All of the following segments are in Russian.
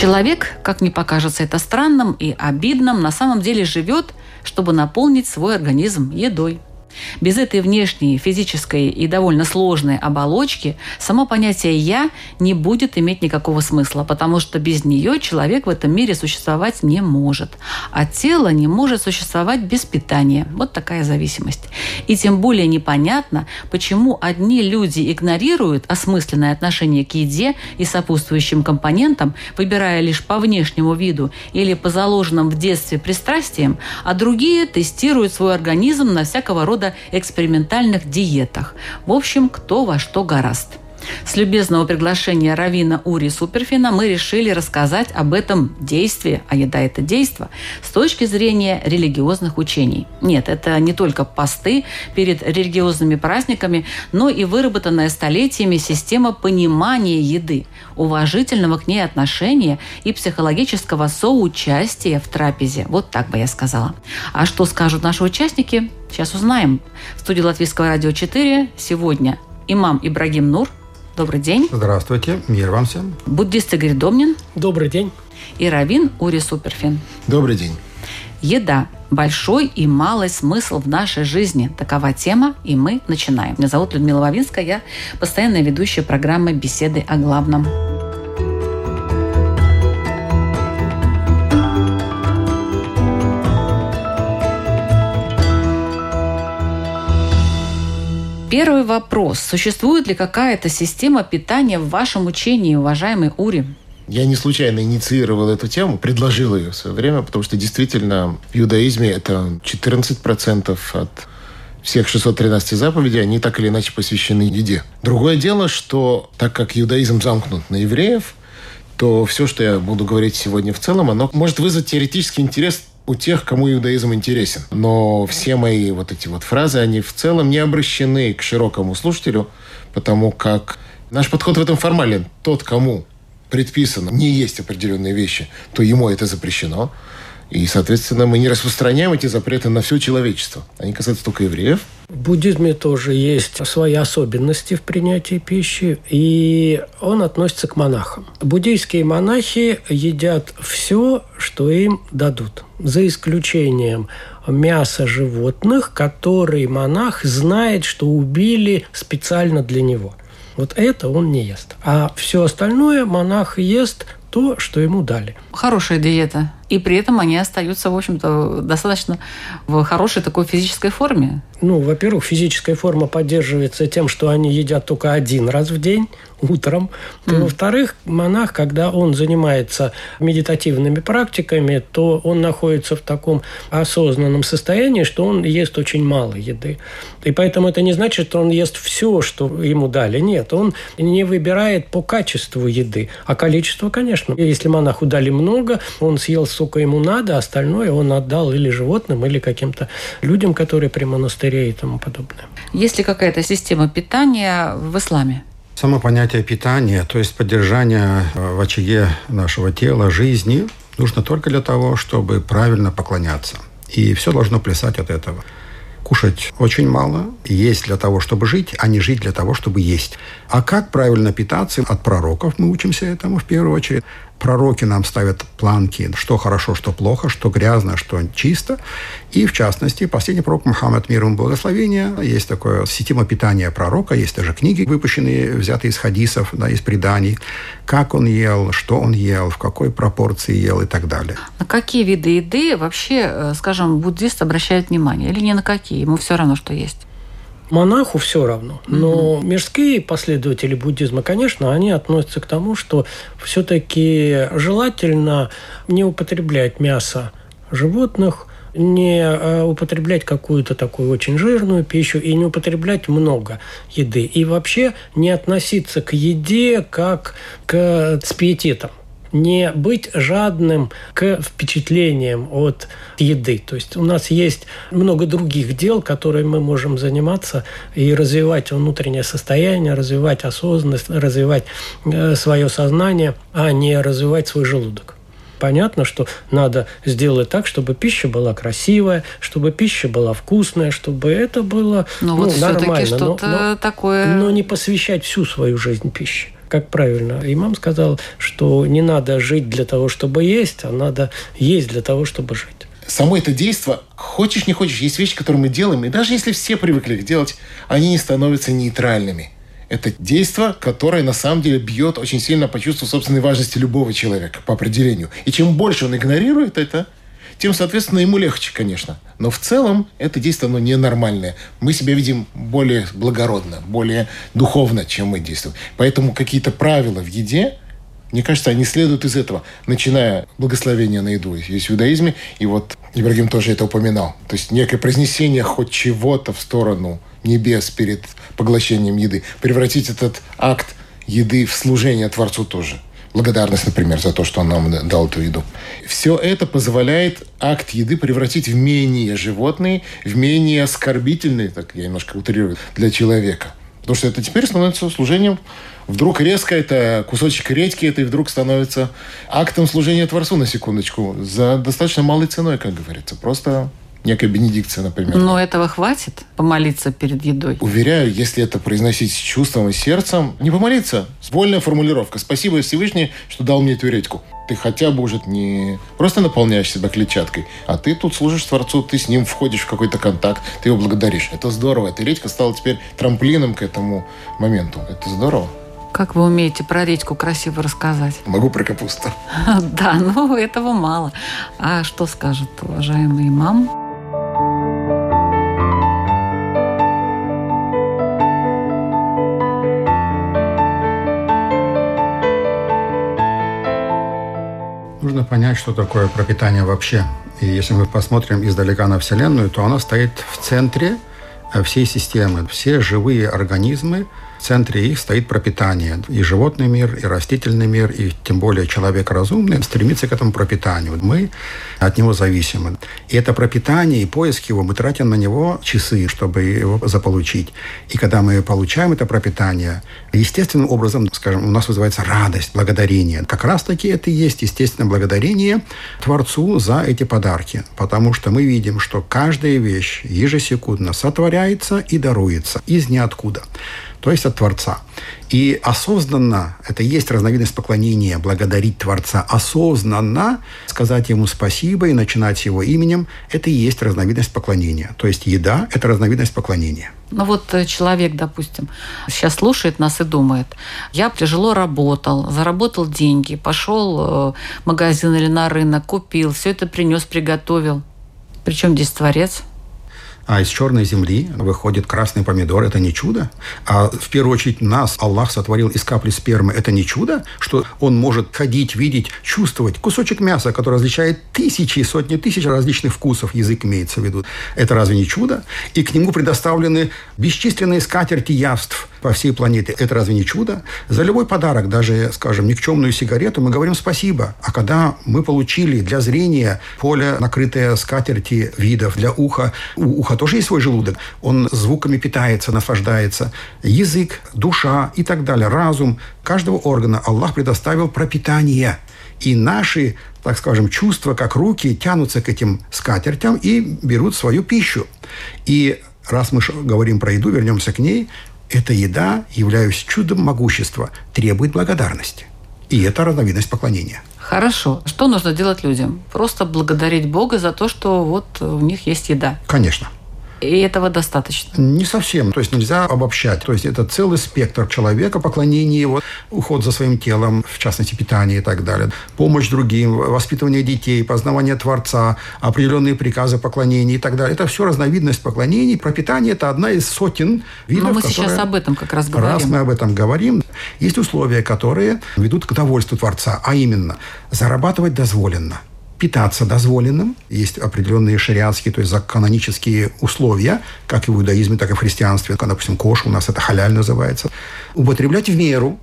Человек, как не покажется это странным и обидным, на самом деле живет, чтобы наполнить свой организм едой. Без этой внешней, физической и довольно сложной оболочки само понятие «я» не будет иметь никакого смысла, потому что без нее человек в этом мире существовать не может. А тело не может существовать без питания. Вот такая зависимость. И тем более непонятно, почему одни люди игнорируют осмысленное отношение к еде и сопутствующим компонентам, выбирая лишь по внешнему виду или по заложенным в детстве пристрастиям, а другие тестируют свой организм на всякого рода экспериментальных диетах. В общем, кто во что гораст. С любезного приглашения Равина Ури Суперфина мы решили рассказать об этом действии, а еда – это действо, с точки зрения религиозных учений. Нет, это не только посты перед религиозными праздниками, но и выработанная столетиями система понимания еды, уважительного к ней отношения и психологического соучастия в трапезе. Вот так бы я сказала. А что скажут наши участники, сейчас узнаем. В студии Латвийского радио 4 сегодня имам Ибрагим Нур – Добрый день. Здравствуйте. Мир вам всем. Буддист Игорь Домнин. Добрый день. И Равин Ури Суперфин. Добрый день. Еда. Большой и малый смысл в нашей жизни. Такова тема, и мы начинаем. Меня зовут Людмила Вавинская, я постоянная ведущая программы «Беседы о главном». Первый вопрос. Существует ли какая-то система питания в вашем учении, уважаемый Ури? Я не случайно инициировал эту тему, предложил ее в свое время, потому что действительно в иудаизме это 14% от всех 613 заповедей, они так или иначе посвящены еде. Другое дело, что так как иудаизм замкнут на евреев, то все, что я буду говорить сегодня в целом, оно может вызвать теоретический интерес у тех, кому иудаизм интересен. Но все мои вот эти вот фразы, они в целом не обращены к широкому слушателю, потому как наш подход в этом формален. Тот, кому предписано не есть определенные вещи, то ему это запрещено. И, соответственно, мы не распространяем эти запреты на все человечество. Они касаются только евреев. В буддизме тоже есть свои особенности в принятии пищи, и он относится к монахам. Буддийские монахи едят все, что им дадут, за исключением мяса животных, которые монах знает, что убили специально для него. Вот это он не ест. А все остальное монах ест то, что ему дали. Хорошая диета. И при этом они остаются, в общем-то, достаточно в хорошей такой физической форме. Ну, во-первых, физическая форма поддерживается тем, что они едят только один раз в день, утром. Mm. Во-вторых, монах, когда он занимается медитативными практиками, то он находится в таком осознанном состоянии, что он ест очень мало еды. И поэтому это не значит, что он ест все, что ему дали. Нет, он не выбирает по качеству еды, а количество, конечно. Если монаху дали много, он съел сколько ему надо, остальное он отдал или животным, или каким-то людям, которые при монастыре и тому подобное. Есть ли какая-то система питания в исламе? Само понятие питания, то есть поддержание э, в очаге нашего тела, жизни, нужно только для того, чтобы правильно поклоняться. И все должно плясать от этого. Кушать очень мало, есть для того, чтобы жить, а не жить для того, чтобы есть. А как правильно питаться? От пророков мы учимся этому в первую очередь пророки нам ставят планки, что хорошо, что плохо, что грязно, что чисто. И, в частности, последний пророк Мухаммад, мир ему благословения, есть такое система питания пророка, есть даже книги, выпущенные, взятые из хадисов, да, из преданий, как он ел, что он ел, в какой пропорции ел и так далее. На какие виды еды вообще, э, скажем, буддист обращает внимание? Или не на какие? Ему все равно, что есть? Монаху все равно. Но угу. мирские последователи буддизма, конечно, они относятся к тому, что все-таки желательно не употреблять мясо животных, не э, употреблять какую-то такую очень жирную пищу и не употреблять много еды. И вообще не относиться к еде как к с пиететом не быть жадным к впечатлениям от еды. То есть у нас есть много других дел, которые мы можем заниматься и развивать внутреннее состояние, развивать осознанность, развивать э, свое сознание, а не развивать свой желудок. Понятно, что надо сделать так, чтобы пища была красивая, чтобы пища была вкусная, чтобы это было ну, ну, вот нормально. что-то но, но, такое... Но не посвящать всю свою жизнь пище как правильно имам сказал, что не надо жить для того, чтобы есть, а надо есть для того, чтобы жить. Само это действие, хочешь не хочешь, есть вещи, которые мы делаем, и даже если все привыкли их делать, они не становятся нейтральными. Это действие, которое на самом деле бьет очень сильно по чувству собственной важности любого человека по определению. И чем больше он игнорирует это, тем, соответственно, ему легче, конечно. Но в целом это действие, оно ненормальное. Мы себя видим более благородно, более духовно, чем мы действуем. Поэтому какие-то правила в еде, мне кажется, они следуют из этого, начиная благословение на еду есть в иудаизме, и вот Ибрагим тоже это упоминал. То есть некое произнесение хоть чего-то в сторону небес перед поглощением еды. Превратить этот акт еды в служение Творцу тоже благодарность, например, за то, что он нам дал эту еду. Все это позволяет акт еды превратить в менее животный, в менее оскорбительный, так я немножко утрирую, для человека. Потому что это теперь становится служением. Вдруг резко это кусочек редьки, это и вдруг становится актом служения Творцу, на секундочку, за достаточно малой ценой, как говорится. Просто некая бенедикция, например. Но этого хватит помолиться перед едой? Уверяю, если это произносить с чувством и сердцем, не помолиться. Вольная формулировка. Спасибо Всевышний, что дал мне эту редьку. Ты хотя бы уже не просто наполняешь себя клетчаткой, а ты тут служишь Творцу, ты с ним входишь в какой-то контакт, ты его благодаришь. Это здорово. Эта редька стала теперь трамплином к этому моменту. Это здорово. Как вы умеете про редьку красиво рассказать? Могу про капусту. Да, но этого мало. А что скажет уважаемый имам? Понять, что такое пропитание вообще. И если мы посмотрим издалека на Вселенную, то она стоит в центре э, всей системы. Все живые организмы в центре их стоит пропитание. И животный мир, и растительный мир, и тем более человек разумный стремится к этому пропитанию. Мы от него зависимы. И это пропитание и поиск его, мы тратим на него часы, чтобы его заполучить. И когда мы получаем это пропитание, естественным образом, скажем, у нас вызывается радость, благодарение. Как раз-таки это и есть естественное благодарение Творцу за эти подарки. Потому что мы видим, что каждая вещь ежесекундно сотворяется и даруется из ниоткуда то есть от Творца. И осознанно, это и есть разновидность поклонения, благодарить Творца. Осознанно сказать Ему спасибо и начинать Его именем, это и есть разновидность поклонения. То есть еда – это разновидность поклонения. Ну вот э, человек, допустим, сейчас слушает нас и думает, я тяжело работал, заработал деньги, пошел э, в магазин или на рынок, купил, все это принес, приготовил. Причем здесь Творец – а из черной земли выходит красный помидор. Это не чудо. А в первую очередь нас Аллах сотворил из капли спермы. Это не чудо, что он может ходить, видеть, чувствовать. Кусочек мяса, который различает тысячи сотни тысяч различных вкусов, язык имеется в виду. Это разве не чудо? И к нему предоставлены бесчисленные скатерти явств по всей планете. Это разве не чудо? За любой подарок, даже, скажем, никчемную сигарету, мы говорим спасибо. А когда мы получили для зрения поле, накрытое скатерти видов, для уха, у уха тоже есть свой желудок, он звуками питается, наслаждается, язык, душа и так далее, разум каждого органа Аллах предоставил пропитание. И наши, так скажем, чувства, как руки, тянутся к этим скатертям и берут свою пищу. И раз мы говорим про еду, вернемся к ней, эта еда, являясь чудом могущества, требует благодарности. И это разновидность поклонения. Хорошо. Что нужно делать людям? Просто благодарить Бога за то, что вот у них есть еда. Конечно. И этого достаточно? Не совсем. То есть нельзя обобщать. То есть это целый спектр человека, поклонение его, уход за своим телом, в частности, питание и так далее, помощь другим, воспитывание детей, познавание Творца, определенные приказы поклонения и так далее. Это все разновидность поклонений. Пропитание – это одна из сотен видов, Но мы сейчас об этом как раз говорим. Раз мы об этом говорим, есть условия, которые ведут к довольству Творца, а именно зарабатывать дозволенно – питаться дозволенным. Есть определенные шариатские, то есть канонические условия, как и в иудаизме, так и в христианстве. Допустим, кош у нас это халяль называется. Употреблять в меру.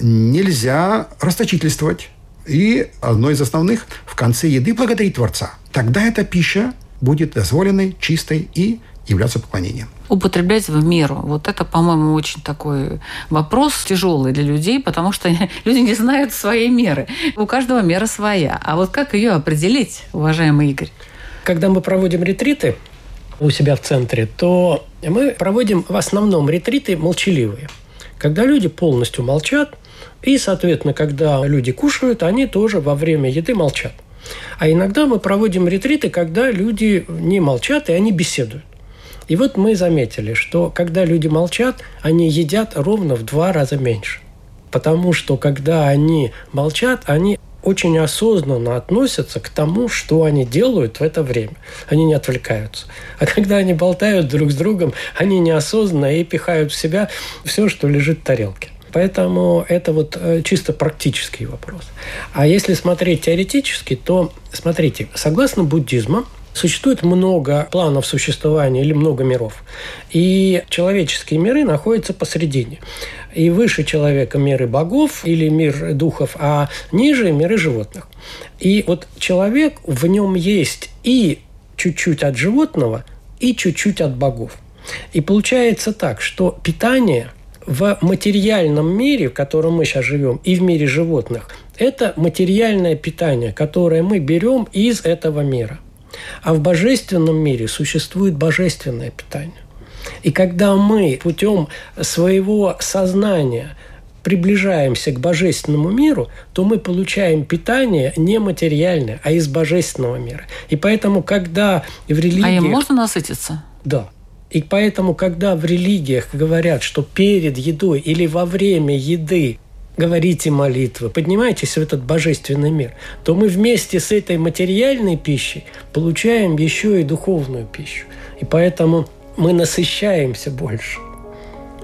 Нельзя расточительствовать. И одно из основных – в конце еды благодарить Творца. Тогда эта пища будет дозволенной, чистой и являться поклонением. Употреблять в меру. Вот это, по-моему, очень такой вопрос тяжелый для людей, потому что люди не знают своей меры. У каждого мера своя. А вот как ее определить, уважаемый Игорь? Когда мы проводим ретриты у себя в центре, то мы проводим в основном ретриты молчаливые. Когда люди полностью молчат, и, соответственно, когда люди кушают, они тоже во время еды молчат. А иногда мы проводим ретриты, когда люди не молчат, и они беседуют. И вот мы заметили, что когда люди молчат, они едят ровно в два раза меньше. Потому что когда они молчат, они очень осознанно относятся к тому, что они делают в это время. Они не отвлекаются. А когда они болтают друг с другом, они неосознанно и пихают в себя все, что лежит в тарелке. Поэтому это вот э, чисто практический вопрос. А если смотреть теоретически, то, смотрите, согласно буддизму, Существует много планов существования или много миров. И человеческие миры находятся посередине. И выше человека миры богов или мир духов, а ниже миры животных. И вот человек, в нем есть и чуть-чуть от животного, и чуть-чуть от богов. И получается так, что питание в материальном мире, в котором мы сейчас живем, и в мире животных, это материальное питание, которое мы берем из этого мира – а в божественном мире существует божественное питание. И когда мы путем своего сознания приближаемся к божественному миру, то мы получаем питание не материальное, а из божественного мира. И поэтому, когда в религии... А им можно насытиться? Да. И поэтому, когда в религиях говорят, что перед едой или во время еды говорите молитвы, поднимайтесь в этот божественный мир, то мы вместе с этой материальной пищей получаем еще и духовную пищу. И поэтому мы насыщаемся больше.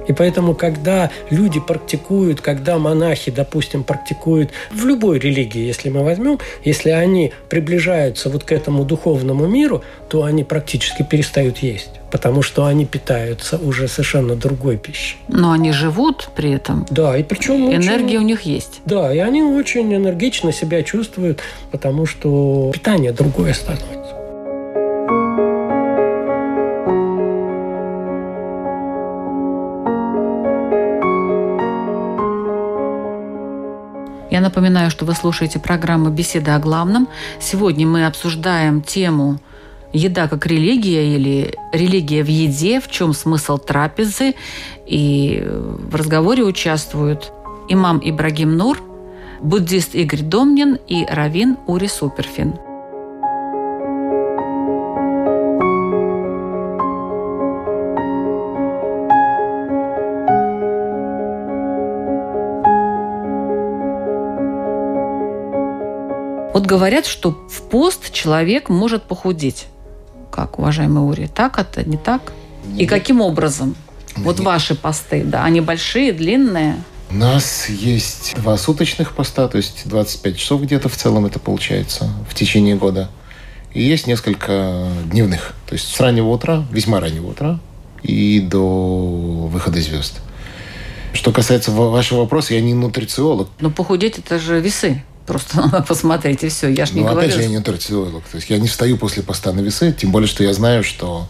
И поэтому, когда люди практикуют, когда монахи, допустим, практикуют в любой религии, если мы возьмем, если они приближаются вот к этому духовному миру, то они практически перестают есть потому что они питаются уже совершенно другой пищей. Но они живут при этом. Да, и причем энергия очень, у них есть. Да, и они очень энергично себя чувствуют, потому что питание другое становится. Напоминаю, что вы слушаете программу «Беседа о главном». Сегодня мы обсуждаем тему еда как религия или религия в еде, в чем смысл трапезы. И в разговоре участвуют имам Ибрагим Нур, буддист Игорь Домнин и равин Ури Суперфин. Вот говорят, что в пост человек может похудеть. Как, уважаемый Ури, так это, не так? И каким образом? Вот ваши посты, да, они большие, длинные? У нас есть два суточных поста, то есть 25 часов где-то в целом это получается в течение года. И есть несколько дневных, то есть с раннего утра, весьма раннего утра и до выхода звезд. Что касается вашего вопроса, я не нутрициолог. Но похудеть это же весы. Просто надо посмотреть, и все. Я ж не ну, говорю. опять же, я не нутрициолог. То есть я не встаю после поста на весы, тем более, что я знаю, что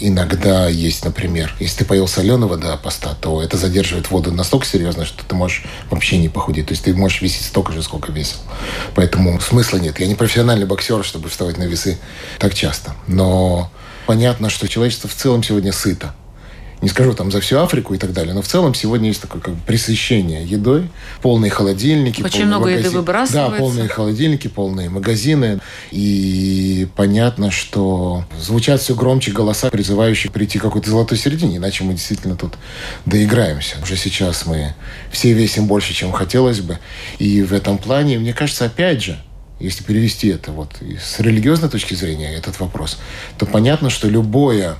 иногда есть, например, если ты поел соленого до поста, то это задерживает воду настолько серьезно, что ты можешь вообще не похудеть. То есть ты можешь весить столько же, сколько весил. Поэтому смысла нет. Я не профессиональный боксер, чтобы вставать на весы так часто. Но понятно, что человечество в целом сегодня сыто не скажу там за всю Африку и так далее, но в целом сегодня есть такое как бы пресыщение едой, полные холодильники. Очень много магазин... еды выбрасывается. Да, полные холодильники, полные магазины. И понятно, что звучат все громче голоса, призывающие прийти к какой-то золотой середине, иначе мы действительно тут доиграемся. Уже сейчас мы все весим больше, чем хотелось бы. И в этом плане, мне кажется, опять же, если перевести это вот с религиозной точки зрения, этот вопрос, то понятно, что любое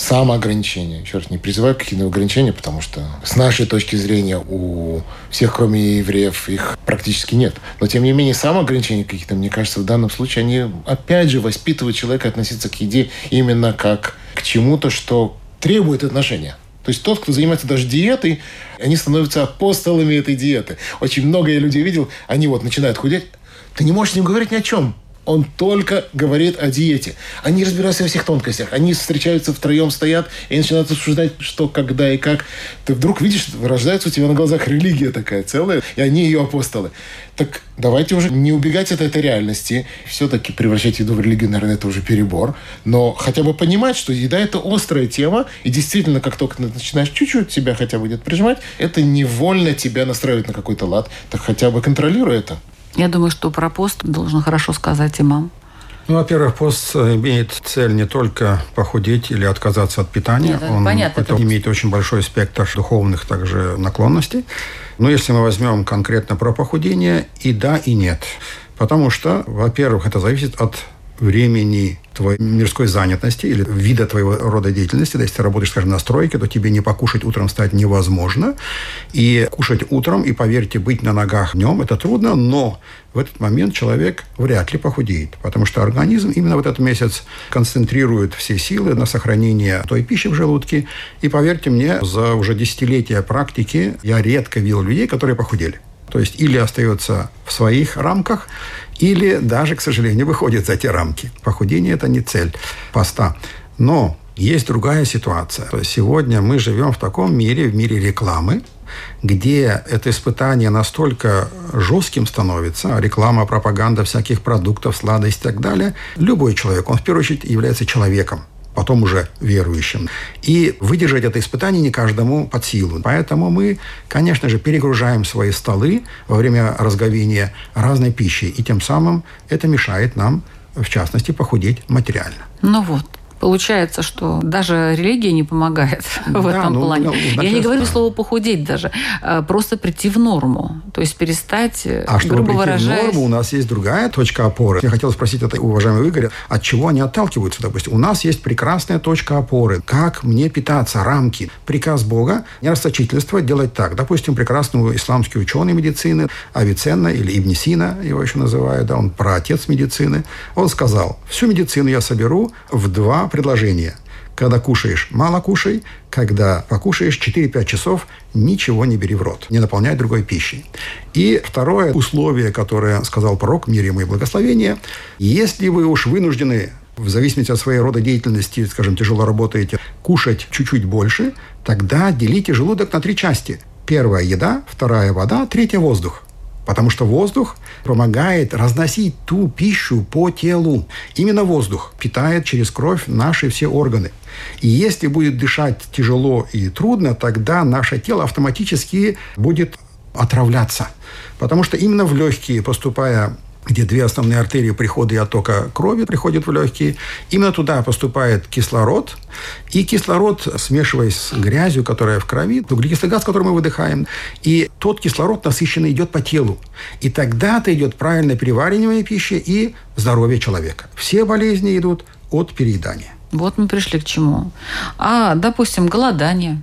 самоограничения. Еще раз, не призываю к каким-то ограничениям, потому что с нашей точки зрения у всех, кроме евреев, их практически нет. Но, тем не менее, самоограничения какие-то, мне кажется, в данном случае, они, опять же, воспитывают человека относиться к еде именно как к чему-то, что требует отношения. То есть тот, кто занимается даже диетой, они становятся апостолами этой диеты. Очень много я людей видел, они вот начинают худеть. Ты не можешь с ним говорить ни о чем. Он только говорит о диете. Они разбираются во всех тонкостях. Они встречаются втроем, стоят и начинают обсуждать, что, когда и как. Ты вдруг видишь, рождается у тебя на глазах религия такая целая, и они ее апостолы. Так давайте уже не убегать от этой реальности. Все-таки превращать еду в религию, наверное, это уже перебор. Но хотя бы понимать, что еда – это острая тема. И действительно, как только начинаешь чуть-чуть себя хотя бы где-то прижимать, это невольно тебя настраивает на какой-то лад. Так хотя бы контролируй это. Я думаю, что про пост должен хорошо сказать имам. Ну, во-первых, пост имеет цель не только похудеть или отказаться от питания. Нет, Он понятно, это это- имеет очень большой спектр духовных также наклонностей. Но если мы возьмем конкретно про похудение, и да, и нет. Потому что, во-первых, это зависит от времени твоей мирской занятости или вида твоего рода деятельности. Да, если ты работаешь, скажем, на стройке, то тебе не покушать утром стать невозможно. И кушать утром, и поверьте, быть на ногах днем – это трудно, но в этот момент человек вряд ли похудеет, потому что организм именно в этот месяц концентрирует все силы на сохранение той пищи в желудке. И поверьте мне, за уже десятилетия практики я редко видел людей, которые похудели. То есть или остается в своих рамках, или даже, к сожалению, выходит за те рамки. Похудение – это не цель поста. Но есть другая ситуация. Сегодня мы живем в таком мире, в мире рекламы, где это испытание настолько жестким становится, реклама, пропаганда всяких продуктов, сладостей и так далее, любой человек, он в первую очередь является человеком потом уже верующим. И выдержать это испытание не каждому под силу. Поэтому мы, конечно же, перегружаем свои столы во время разговения разной пищей. И тем самым это мешает нам, в частности, похудеть материально. Ну вот. Получается, что даже религия не помогает в Да, этом ну, плане. ну, Я значит, не говорю слово похудеть даже, а просто прийти в норму. То есть перестать, э, А чтобы грубо прийти выражаясь... в норму, у нас есть другая точка опоры. Я хотел спросить это уважаемого Игоря, от чего они отталкиваются, допустим. У нас есть прекрасная точка опоры. Как мне питаться, рамки. Приказ Бога, не расточительство, делать так. Допустим, прекрасный исламский ученый медицины Авиценна или Ибн Сина, его еще называют, да, он праотец медицины. Он сказал, всю медицину я соберу в два предложения – когда кушаешь, мало кушай. Когда покушаешь 4-5 часов, ничего не бери в рот. Не наполняй другой пищей. И второе условие, которое сказал пророк, мир ему и благословение. Если вы уж вынуждены в зависимости от своей рода деятельности, скажем, тяжело работаете, кушать чуть-чуть больше, тогда делите желудок на три части. Первая – еда, вторая – вода, третья – воздух. Потому что воздух помогает разносить ту пищу по телу. Именно воздух питает через кровь наши все органы. И если будет дышать тяжело и трудно, тогда наше тело автоматически будет отравляться. Потому что именно в легкие, поступая где две основные артерии прихода и оттока крови приходят в легкие. Именно туда поступает кислород. И кислород, смешиваясь с грязью, которая в крови, углекислый газ, который мы выдыхаем, и тот кислород насыщенно идет по телу. И тогда-то идет правильное переваривание пищи и здоровье человека. Все болезни идут от переедания. Вот мы пришли к чему. А, допустим, голодание.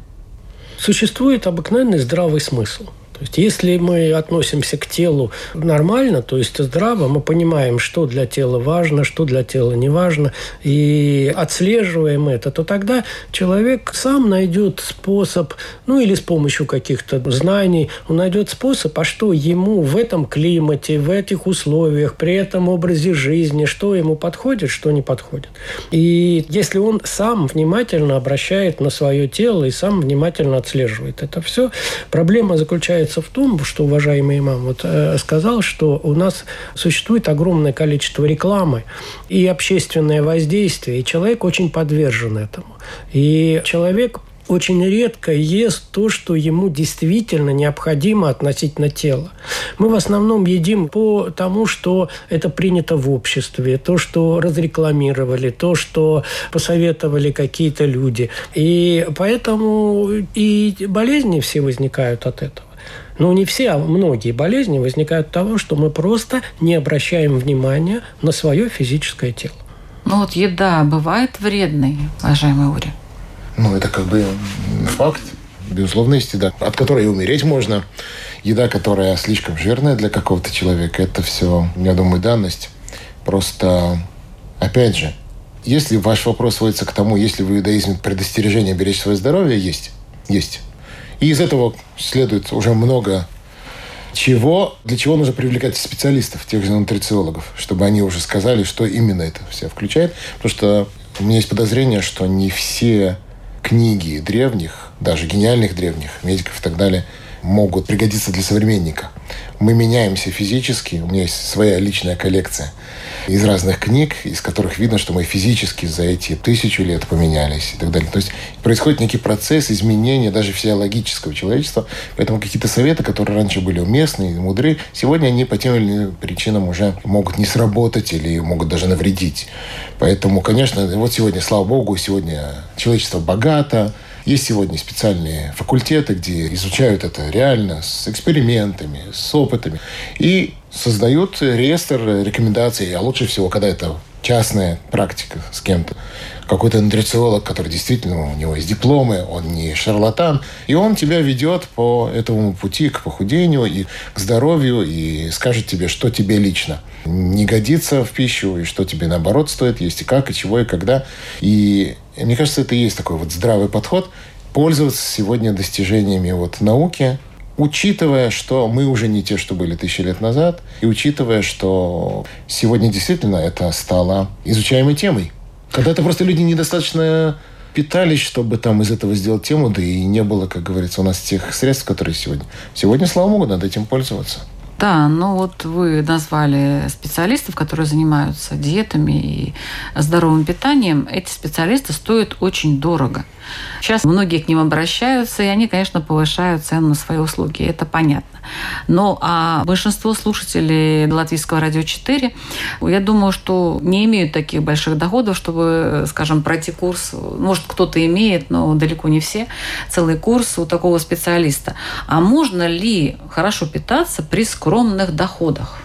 Существует обыкновенный здравый смысл. То есть, если мы относимся к телу нормально, то есть здраво, мы понимаем, что для тела важно, что для тела не важно, и отслеживаем это, то тогда человек сам найдет способ, ну или с помощью каких-то знаний, он найдет способ, а что ему в этом климате, в этих условиях, при этом образе жизни, что ему подходит, что не подходит. И если он сам внимательно обращает на свое тело и сам внимательно отслеживает это все, проблема заключается в том, что уважаемый имам вот, э, сказал, что у нас существует огромное количество рекламы и общественное воздействие, и человек очень подвержен этому. И человек очень редко ест то, что ему действительно необходимо относительно тела. Мы в основном едим по тому, что это принято в обществе, то, что разрекламировали, то, что посоветовали какие-то люди. И поэтому и болезни все возникают от этого. Но не все, а многие болезни возникают от того, что мы просто не обращаем внимания на свое физическое тело. Ну вот еда бывает вредной, уважаемый Ури? Ну, это как бы факт. Безусловно, есть еда, от которой и умереть можно. Еда, которая слишком жирная для какого-то человека, это все, я думаю, данность. Просто, опять же, если ваш вопрос сводится к тому, есть ли в иудаизме предостережение беречь свое здоровье, есть. Есть. И из этого следует уже много чего, для чего нужно привлекать специалистов, тех же нутрициологов, чтобы они уже сказали, что именно это все включает. Потому что у меня есть подозрение, что не все книги древних, даже гениальных древних медиков и так далее, могут пригодиться для современника. Мы меняемся физически, у меня есть своя личная коллекция – из разных книг, из которых видно, что мы физически за эти тысячу лет поменялись и так далее. То есть происходит некий процесс изменения даже физиологического человечества. Поэтому какие-то советы, которые раньше были уместны и мудры, сегодня они по тем или иным причинам уже могут не сработать или могут даже навредить. Поэтому, конечно, вот сегодня, слава богу, сегодня человечество богато, есть сегодня специальные факультеты, где изучают это реально с экспериментами, с опытами. И создают реестр рекомендаций, а лучше всего, когда это частная практика с кем-то. Какой-то нутрициолог, который действительно, у него есть дипломы, он не шарлатан, и он тебя ведет по этому пути к похудению и к здоровью, и скажет тебе, что тебе лично не годится в пищу, и что тебе наоборот стоит есть, и как, и чего, и когда. И мне кажется, это и есть такой вот здравый подход, пользоваться сегодня достижениями вот науки, учитывая, что мы уже не те, что были тысячи лет назад, и учитывая, что сегодня действительно это стало изучаемой темой. Когда-то просто люди недостаточно питались, чтобы там из этого сделать тему, да и не было, как говорится, у нас тех средств, которые сегодня. Сегодня, слава богу, надо этим пользоваться. Да, ну вот вы назвали специалистов, которые занимаются диетами и здоровым питанием. Эти специалисты стоят очень дорого. Сейчас многие к ним обращаются, и они, конечно, повышают цену на свои услуги. Это понятно. Но а большинство слушателей Латвийского радио 4, я думаю, что не имеют таких больших доходов, чтобы, скажем, пройти курс. Может, кто-то имеет, но далеко не все. Целый курс у такого специалиста. А можно ли хорошо питаться при скромных доходах,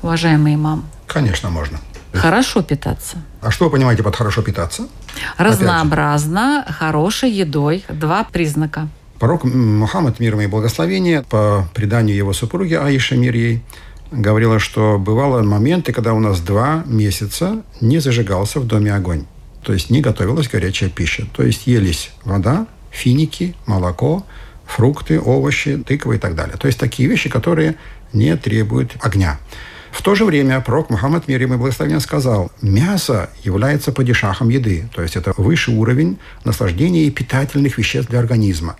уважаемые мамы? Конечно, можно. Хорошо питаться. А что вы понимаете под хорошо питаться? Разнообразно, хорошей едой. Два признака. Пророк Мухаммад, мир ему и благословение, по преданию его супруги Аиша, мир ей, говорила, что бывало моменты, когда у нас два месяца не зажигался в доме огонь. То есть не готовилась горячая пища. То есть елись вода, финики, молоко, фрукты, овощи, тыквы и так далее. То есть такие вещи, которые не требуют огня. В то же время пророк Мухаммад, мир ему и благословение, сказал, мясо является падишахом еды, то есть это высший уровень наслаждения и питательных веществ для организма.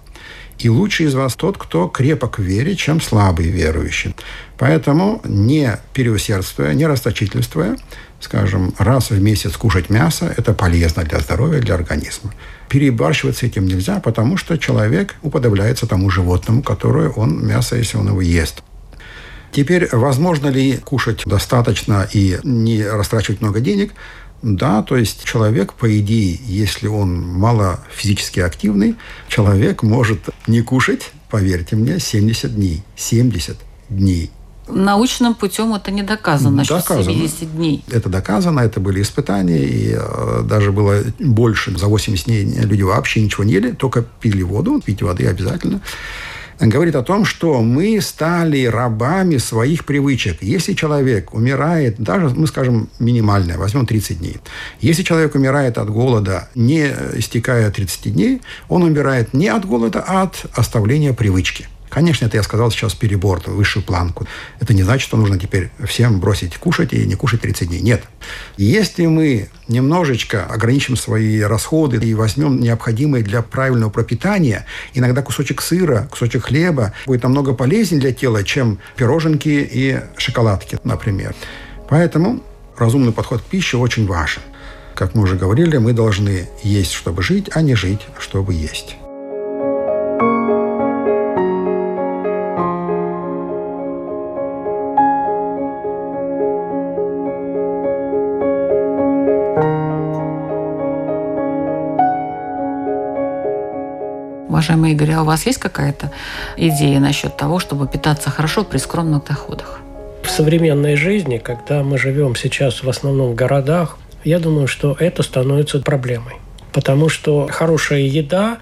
И лучший из вас тот, кто крепок в вере, чем слабый верующий. Поэтому не переусердствуя, не расточительствуя, скажем, раз в месяц кушать мясо, это полезно для здоровья, для организма. Перебарщивать с этим нельзя, потому что человек уподобляется тому животному, которое он, мясо, если он его ест. Теперь, возможно ли кушать достаточно и не растрачивать много денег? Да, то есть человек, по идее, если он мало физически активный, человек может не кушать, поверьте мне, 70 дней. 70 дней. Научным путем это не доказано, доказано. 70 дней. Это доказано, это были испытания, и э, даже было больше. За 80 дней люди вообще ничего не ели, только пили воду, пить воды обязательно говорит о том, что мы стали рабами своих привычек. Если человек умирает, даже, мы скажем, минимальное, возьмем 30 дней. Если человек умирает от голода, не истекая 30 дней, он умирает не от голода, а от оставления привычки. Конечно, это я сказал сейчас перебор, высшую планку. Это не значит, что нужно теперь всем бросить кушать и не кушать 30 дней. Нет. Если мы немножечко ограничим свои расходы и возьмем необходимые для правильного пропитания, иногда кусочек сыра, кусочек хлеба будет намного полезнее для тела, чем пироженки и шоколадки, например. Поэтому разумный подход к пище очень важен. Как мы уже говорили, мы должны есть, чтобы жить, а не жить, чтобы есть. Уважаемый Игорь, а у вас есть какая-то идея насчет того, чтобы питаться хорошо при скромных доходах? В современной жизни, когда мы живем сейчас в основном в городах, я думаю, что это становится проблемой. Потому что хорошая еда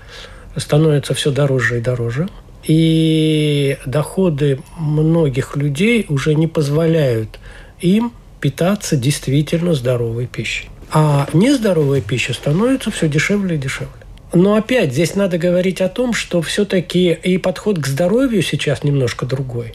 становится все дороже и дороже. И доходы многих людей уже не позволяют им питаться действительно здоровой пищей. А нездоровая пища становится все дешевле и дешевле. Но опять здесь надо говорить о том, что все-таки и подход к здоровью сейчас немножко другой.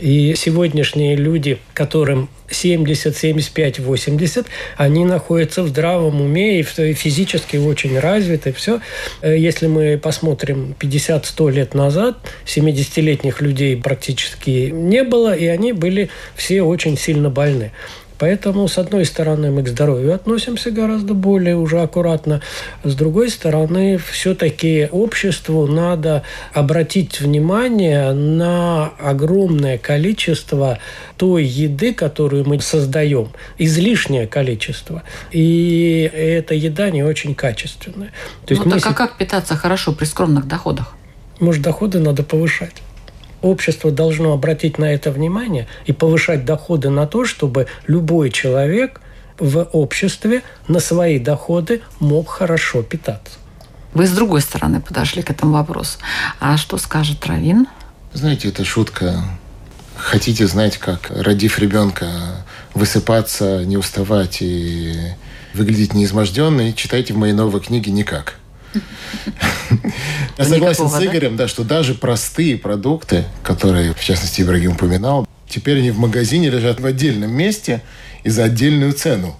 И сегодняшние люди, которым 70, 75, 80, они находятся в здравом уме и физически очень развиты. Все. Э, если мы посмотрим 50-100 лет назад, 70-летних людей практически не было, и они были все очень сильно больны. Поэтому, с одной стороны, мы к здоровью относимся гораздо более уже аккуратно. С другой стороны, все-таки обществу надо обратить внимание на огромное количество той еды, которую мы создаем, излишнее количество. И эта еда не очень качественная. То есть ну, так а как питаться хорошо при скромных доходах? Может, доходы надо повышать? Общество должно обратить на это внимание и повышать доходы на то, чтобы любой человек в обществе на свои доходы мог хорошо питаться. Вы с другой стороны подошли к этому вопросу. А что скажет Равин? Знаете, это шутка. Хотите знать, как, родив ребенка, высыпаться, не уставать и выглядеть неизможденной, читайте в моей новой книге «Никак». Я согласен с Игорем, да, что даже простые продукты, которые, в частности, Ибрагим упоминал, теперь они в магазине лежат в отдельном месте и за отдельную цену.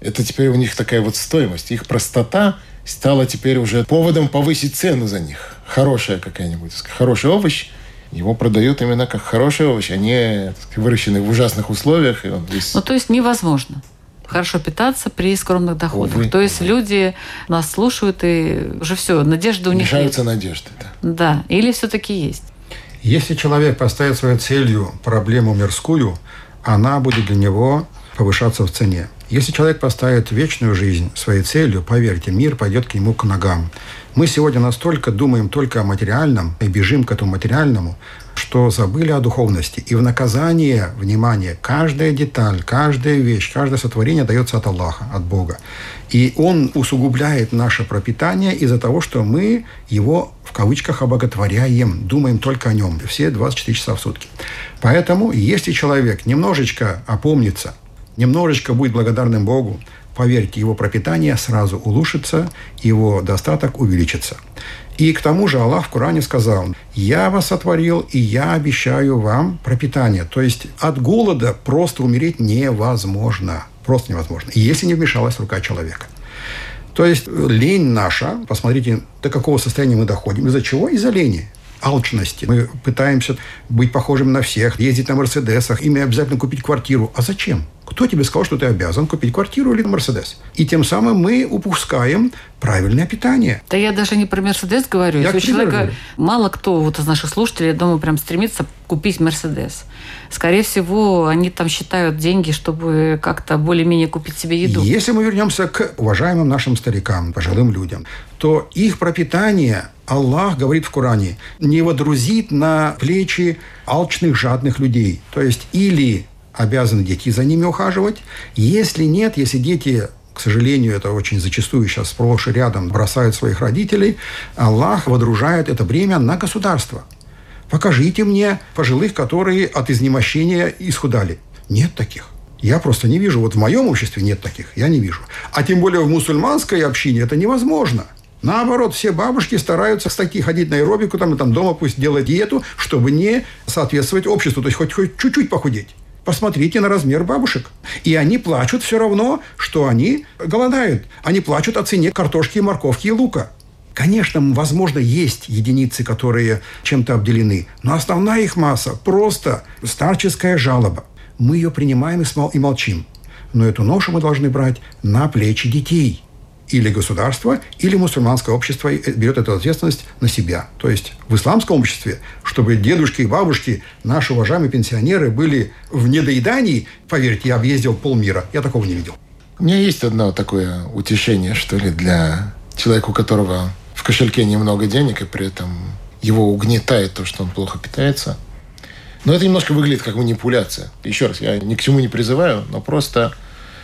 Это теперь у них такая вот стоимость. Их простота стала теперь уже поводом повысить цену за них. Хорошая какая-нибудь, хороший овощ, его продают именно как хороший овощ, а не выращенный в ужасных условиях. И он весь... Ну, то есть невозможно хорошо питаться при скромных доходах. Увы, То есть увы. люди нас слушают и уже все, надежда у них Мешаются нет. надежды, да. Да, или все-таки есть. Если человек поставит своей целью проблему мирскую, она будет для него повышаться в цене. Если человек поставит вечную жизнь своей целью, поверьте, мир пойдет к нему к ногам. Мы сегодня настолько думаем только о материальном и бежим к этому материальному, что забыли о духовности. И в наказание, внимание, каждая деталь, каждая вещь, каждое сотворение дается от Аллаха, от Бога. И Он усугубляет наше пропитание из-за того, что мы его в кавычках обоготворяем, думаем только о нем все 24 часа в сутки. Поэтому, если человек немножечко опомнится, немножечко будет благодарным Богу, поверьте, его пропитание сразу улучшится, его достаток увеличится. И к тому же Аллах в Коране сказал, «Я вас сотворил, и я обещаю вам пропитание». То есть от голода просто умереть невозможно. Просто невозможно. Если не вмешалась рука человека. То есть лень наша, посмотрите, до какого состояния мы доходим. Из-за чего? Из-за лени алчности. Мы пытаемся быть похожим на всех, ездить на Мерседесах, ими обязательно купить квартиру. А зачем? Кто тебе сказал, что ты обязан купить квартиру или Мерседес? И тем самым мы упускаем правильное питание. Да я даже не про Мерседес говорю. Я Если у человека говорю. мало кто вот из наших слушателей, я думаю, прям стремится купить Мерседес. Скорее всего, они там считают деньги, чтобы как-то более-менее купить себе еду. Если мы вернемся к уважаемым нашим старикам, пожилым людям, то их пропитание Аллах говорит в Коране, не водрузит на плечи алчных, жадных людей. То есть или обязаны дети за ними ухаживать. Если нет, если дети к сожалению, это очень зачастую сейчас сплошь и рядом бросают своих родителей, Аллах водружает это бремя на государство. Покажите мне пожилых, которые от изнемощения исхудали. Нет таких. Я просто не вижу. Вот в моем обществе нет таких. Я не вижу. А тем более в мусульманской общине это невозможно. Наоборот, все бабушки стараются, кстати, ходить на аэробику, там, там дома пусть делать диету, чтобы не соответствовать обществу, то есть хоть, хоть чуть-чуть похудеть. Посмотрите на размер бабушек. И они плачут все равно, что они голодают. Они плачут о цене картошки, морковки и лука. Конечно, возможно, есть единицы, которые чем-то обделены, но основная их масса просто старческая жалоба. Мы ее принимаем и молчим. Но эту ношу мы должны брать на плечи детей – или государство, или мусульманское общество берет эту ответственность на себя. То есть в исламском обществе, чтобы дедушки и бабушки, наши уважаемые пенсионеры были в недоедании, поверьте, я объездил полмира, я такого не видел. У меня есть одно такое утешение, что ли, для человека, у которого в кошельке немного денег, и при этом его угнетает то, что он плохо питается. Но это немножко выглядит как манипуляция. Еще раз, я ни к чему не призываю, но просто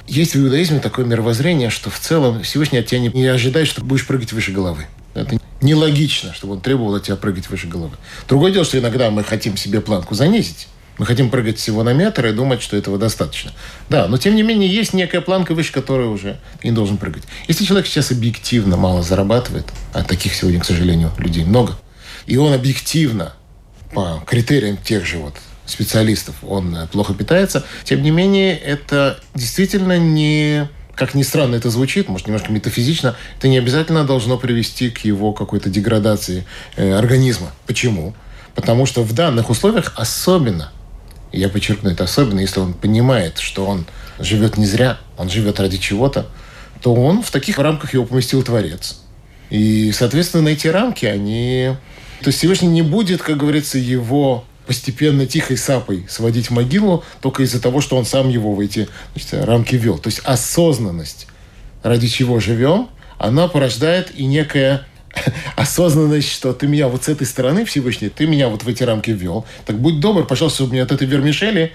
Есть в иудаизме такое мировоззрение, что в целом Всевышний от тебя не, не ожидает, что будешь прыгать выше головы. Это нелогично, чтобы он требовал от тебя прыгать выше головы. Другое дело, что иногда мы хотим себе планку занизить. Мы хотим прыгать всего на метр и думать, что этого достаточно. Да, но тем не менее есть некая планка, выше которой уже не должен прыгать. Если человек сейчас объективно мало зарабатывает, а таких сегодня, к сожалению, людей много, и он объективно по критериям тех же вот специалистов, он э, плохо питается. Тем не менее, это действительно не как ни странно это звучит, может, немножко метафизично, это не обязательно должно привести к его какой-то деградации э, организма. Почему? Потому что в данных условиях особенно, я подчеркну это особенно, если он понимает, что он живет не зря, он живет ради чего-то, то он в таких рамках его поместил Творец. И, соответственно, эти рамки, они... То есть Всевышний не будет, как говорится, его постепенно тихой сапой сводить в могилу только из-за того, что он сам его в эти значит, рамки ввел. То есть осознанность, ради чего живем, она порождает и некая осознанность, что ты меня вот с этой стороны, Всевышний, ты меня вот в эти рамки ввел. Так будь добр, пожалуйста, чтобы мне от этой вермишели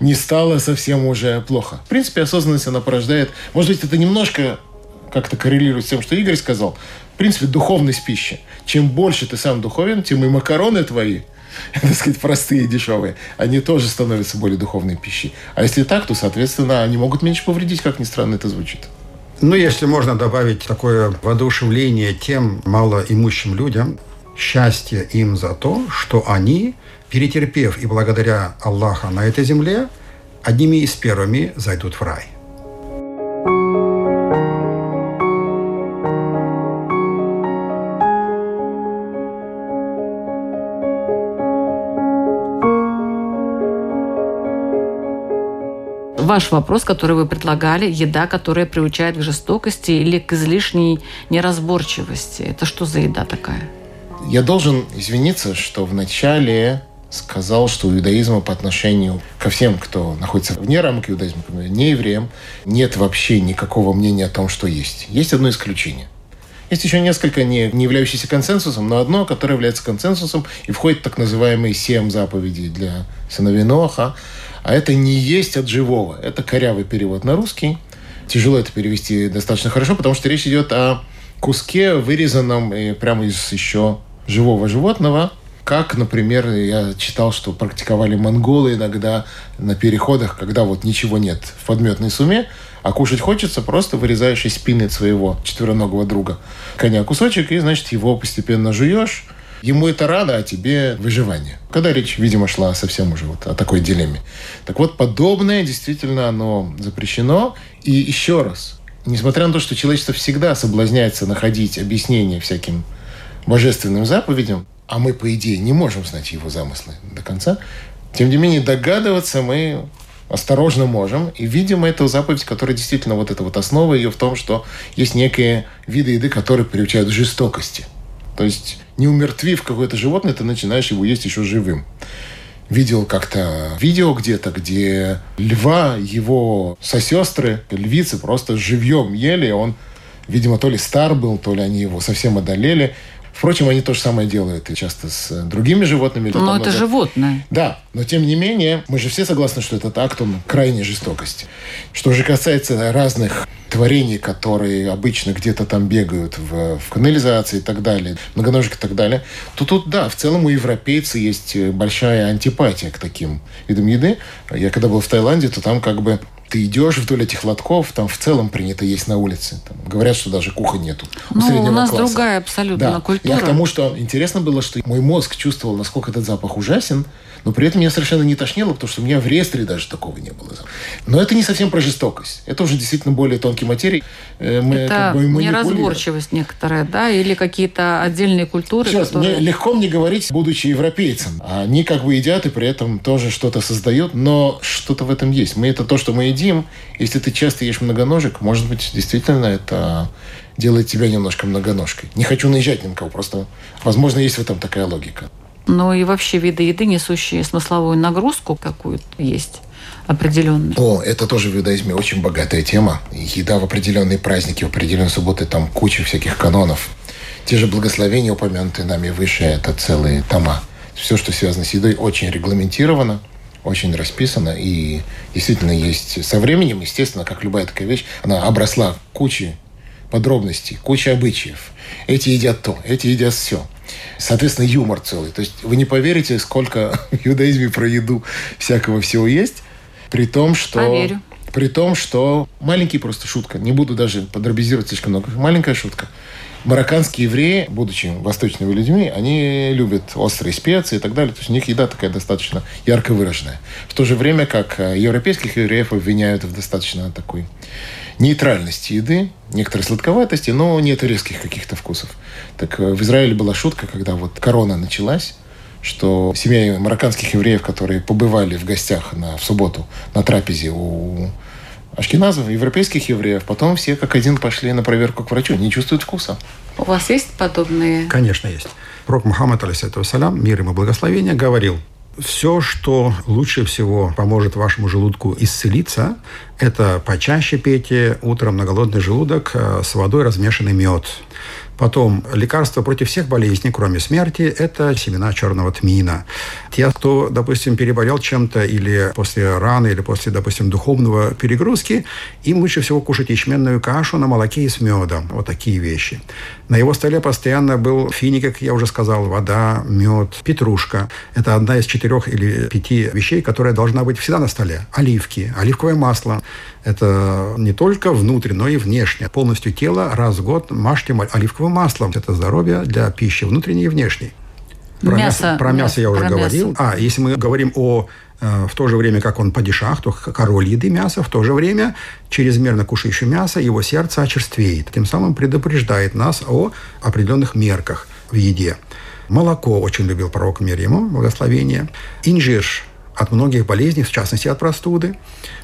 не стало совсем уже плохо. В принципе, осознанность она порождает... Может быть, это немножко как-то коррелирует с тем, что Игорь сказал. В принципе, духовность пищи. Чем больше ты сам духовен, тем и макароны твои – так сказать, простые дешевые, они тоже становятся более духовной пищей. А если так, то, соответственно, они могут меньше повредить, как ни странно это звучит. Ну, если можно добавить такое воодушевление тем малоимущим людям, счастье им за то, что они, перетерпев и благодаря Аллаха на этой земле, одними из первыми зайдут в рай. Ваш вопрос, который вы предлагали, еда, которая приучает к жестокости или к излишней неразборчивости. Это что за еда такая? Я должен извиниться, что вначале сказал, что у иудаизма по отношению ко всем, кто находится вне рамок иудаизма, не евреям, нет вообще никакого мнения о том, что есть. Есть одно исключение. Есть еще несколько не, не являющихся консенсусом, но одно, которое является консенсусом и входит в так называемые семь заповедей для сыновей Ноаха. А это не есть от живого. Это корявый перевод на русский. Тяжело это перевести достаточно хорошо, потому что речь идет о куске, вырезанном и прямо из еще живого животного. Как, например, я читал, что практиковали монголы иногда на переходах, когда вот ничего нет в подметной суме, а кушать хочется, просто вырезаешь из спины своего четвероногого друга коня кусочек, и, значит, его постепенно жуешь, Ему это рано, а тебе выживание. Когда речь, видимо, шла совсем уже вот о такой дилемме. Так вот, подобное действительно оно запрещено. И еще раз, несмотря на то, что человечество всегда соблазняется находить объяснение всяким божественным заповедям, а мы, по идее, не можем знать его замыслы до конца, тем не менее догадываться мы осторожно можем. И видим эту заповедь, которая действительно вот эта вот основа ее в том, что есть некие виды еды, которые приучают к жестокости – то есть, не умертвив какое-то животное, ты начинаешь его есть еще живым. Видел как-то видео где-то, где льва, его сосестры, львицы просто живьем ели. Он, видимо, то ли стар был, то ли они его совсем одолели. Впрочем, они то же самое делают и часто с другими животными. Но это животное. Да, но тем не менее, мы же все согласны, что этот акт, он крайней жестокости. Что же касается разных творений, которые обычно где-то там бегают в, в канализации и так далее, многоножек и так далее, то тут, да, в целом у европейцев есть большая антипатия к таким видам еды. Я когда был в Таиланде, то там как бы ты идешь вдоль этих лотков, там в целом принято есть на улице. Там, говорят, что даже кухонь нету. У, ну, у нас класса. другая абсолютно да. культура. Я к тому, что интересно было, что мой мозг чувствовал, насколько этот запах ужасен, но при этом меня совершенно не тошнило, потому что у меня в реестре даже такого не было. Но это не совсем про жестокость. Это уже действительно более тонкий материи. Э, мы, это как бы, неразборчивость некоторая, да, или какие-то отдельные культуры, Сейчас, которые... мне легко мне говорить, будучи европейцем. Они как бы едят и при этом тоже что-то создают, но что-то в этом есть. Мы это то, что мы едим. Если ты часто ешь многоножек, может быть, действительно это делает тебя немножко многоножкой. Не хочу наезжать ни на кого, просто, возможно, есть в этом такая логика. Ну и вообще виды еды, несущие смысловую нагрузку какую-то есть определенную. О, это тоже в иудаизме очень богатая тема. Еда в определенные праздники, в определенные субботы, там куча всяких канонов. Те же благословения, упомянутые нами выше, это целые тома. Все, что связано с едой, очень регламентировано. очень расписано, и действительно есть со временем, естественно, как любая такая вещь, она обросла кучей подробностей, кучей обычаев. Эти едят то, эти едят все. Соответственно, юмор целый. То есть вы не поверите, сколько в иудаизме про еду всякого всего есть, при том, что... Поверю. При том, что маленький просто шутка. Не буду даже подробизировать слишком много. Маленькая шутка. Марокканские евреи, будучи восточными людьми, они любят острые специи и так далее. То есть у них еда такая достаточно ярко выраженная. В то же время, как э, европейских евреев обвиняют в достаточно такой нейтральности еды, некоторой сладковатости, но нет резких каких-то вкусов. Так э, в Израиле была шутка, когда вот корона началась, что семья марокканских евреев, которые побывали в гостях на, в субботу на трапезе у ашкеназов, европейских евреев, потом все как один пошли на проверку к врачу, не чувствуют вкуса. У вас есть подобные? Конечно, есть. Пророк Мухаммад, алейсалям, мир ему благословения, говорил, все, что лучше всего поможет вашему желудку исцелиться, это почаще пейте утром на голодный желудок э, с водой размешанный мед. Потом лекарство против всех болезней, кроме смерти, это семена черного тмина. Те, кто, допустим, переболел чем-то или после раны, или после, допустим, духовного перегрузки, им лучше всего кушать ячменную кашу на молоке и с медом. Вот такие вещи. На его столе постоянно был финик, как я уже сказал, вода, мед, петрушка. Это одна из четырех или пяти вещей, которая должна быть всегда на столе. Оливки, оливковое масло. Это не только внутрь, но и внешне. Полностью тело раз в год мажьте оливковым маслом. Это здоровье для пищи внутренней и внешней. Про мясо, мясо про мясо я уже про говорил. Мясо. А, если мы говорим о э, в то же время, как он падишах, то король еды мяса, в то же время чрезмерно кушающий мясо, его сердце очерствеет. Тем самым предупреждает нас о определенных мерках в еде. Молоко очень любил пророк мир ему, благословение. Инжир от многих болезней, в частности от простуды.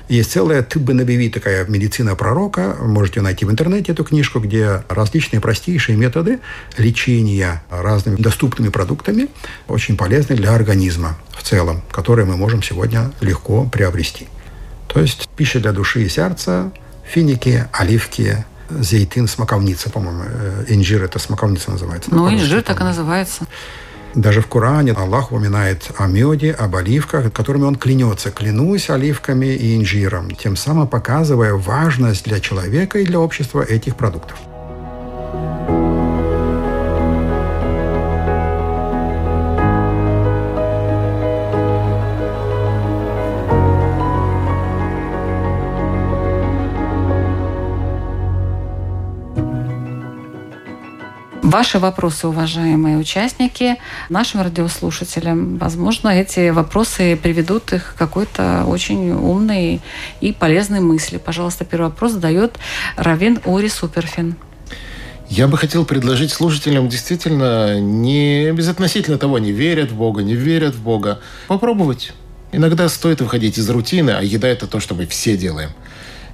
Есть целая тыббенабиви, такая медицина пророка. Можете найти в интернете эту книжку, где различные простейшие методы лечения разными доступными продуктами очень полезны для организма в целом, которые мы можем сегодня легко приобрести. То есть пища для души и сердца, финики, оливки, зейтин, смоковница, по-моему. Э, инжир – это смоковница называется. Ну, инжир так и называется. Даже в Коране Аллах упоминает о меде, об оливках, которыми он клянется. Клянусь оливками и инжиром, тем самым показывая важность для человека и для общества этих продуктов. Ваши вопросы, уважаемые участники, нашим радиослушателям, возможно, эти вопросы приведут их к какой-то очень умной и полезной мысли. Пожалуйста, первый вопрос задает Равин Ори Суперфин. Я бы хотел предложить слушателям действительно не безотносительно того, не верят в Бога, не верят в Бога, попробовать. Иногда стоит выходить из рутины, а еда это то, что мы все делаем.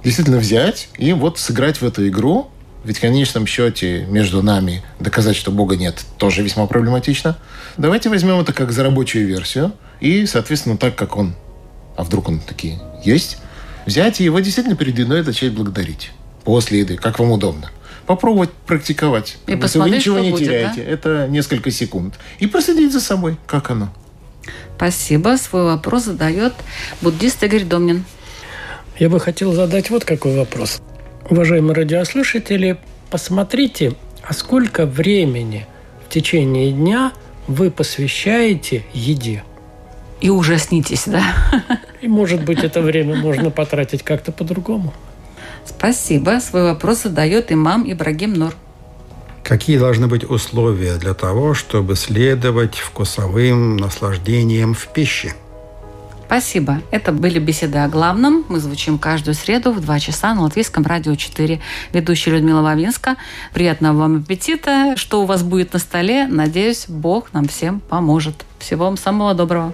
Действительно взять и вот сыграть в эту игру, ведь в конечном счете между нами доказать, что Бога нет, тоже весьма проблематично. Давайте возьмем это как за рабочую версию и, соответственно, так, как он, а вдруг он такие есть, взять и его действительно перед едой начать благодарить. После еды, как вам удобно. Попробовать практиковать. И посмотреть, вы ничего что не будет, теряете. Да? Это несколько секунд. И проследить за собой, как оно. Спасибо. Свой вопрос задает буддист Игорь Домнин. Я бы хотел задать вот какой вопрос. Уважаемые радиослушатели, посмотрите, а сколько времени в течение дня вы посвящаете еде? И ужаснитесь, да? И, может быть, это время можно потратить как-то по-другому. Спасибо. Свой вопрос задает имам Ибрагим Нур. Какие должны быть условия для того, чтобы следовать вкусовым наслаждениям в пище? Спасибо. Это были беседы о главном. Мы звучим каждую среду в 2 часа на Латвийском радио 4. Ведущая Людмила Вавинска. Приятного вам аппетита. Что у вас будет на столе, надеюсь, Бог нам всем поможет. Всего вам самого доброго.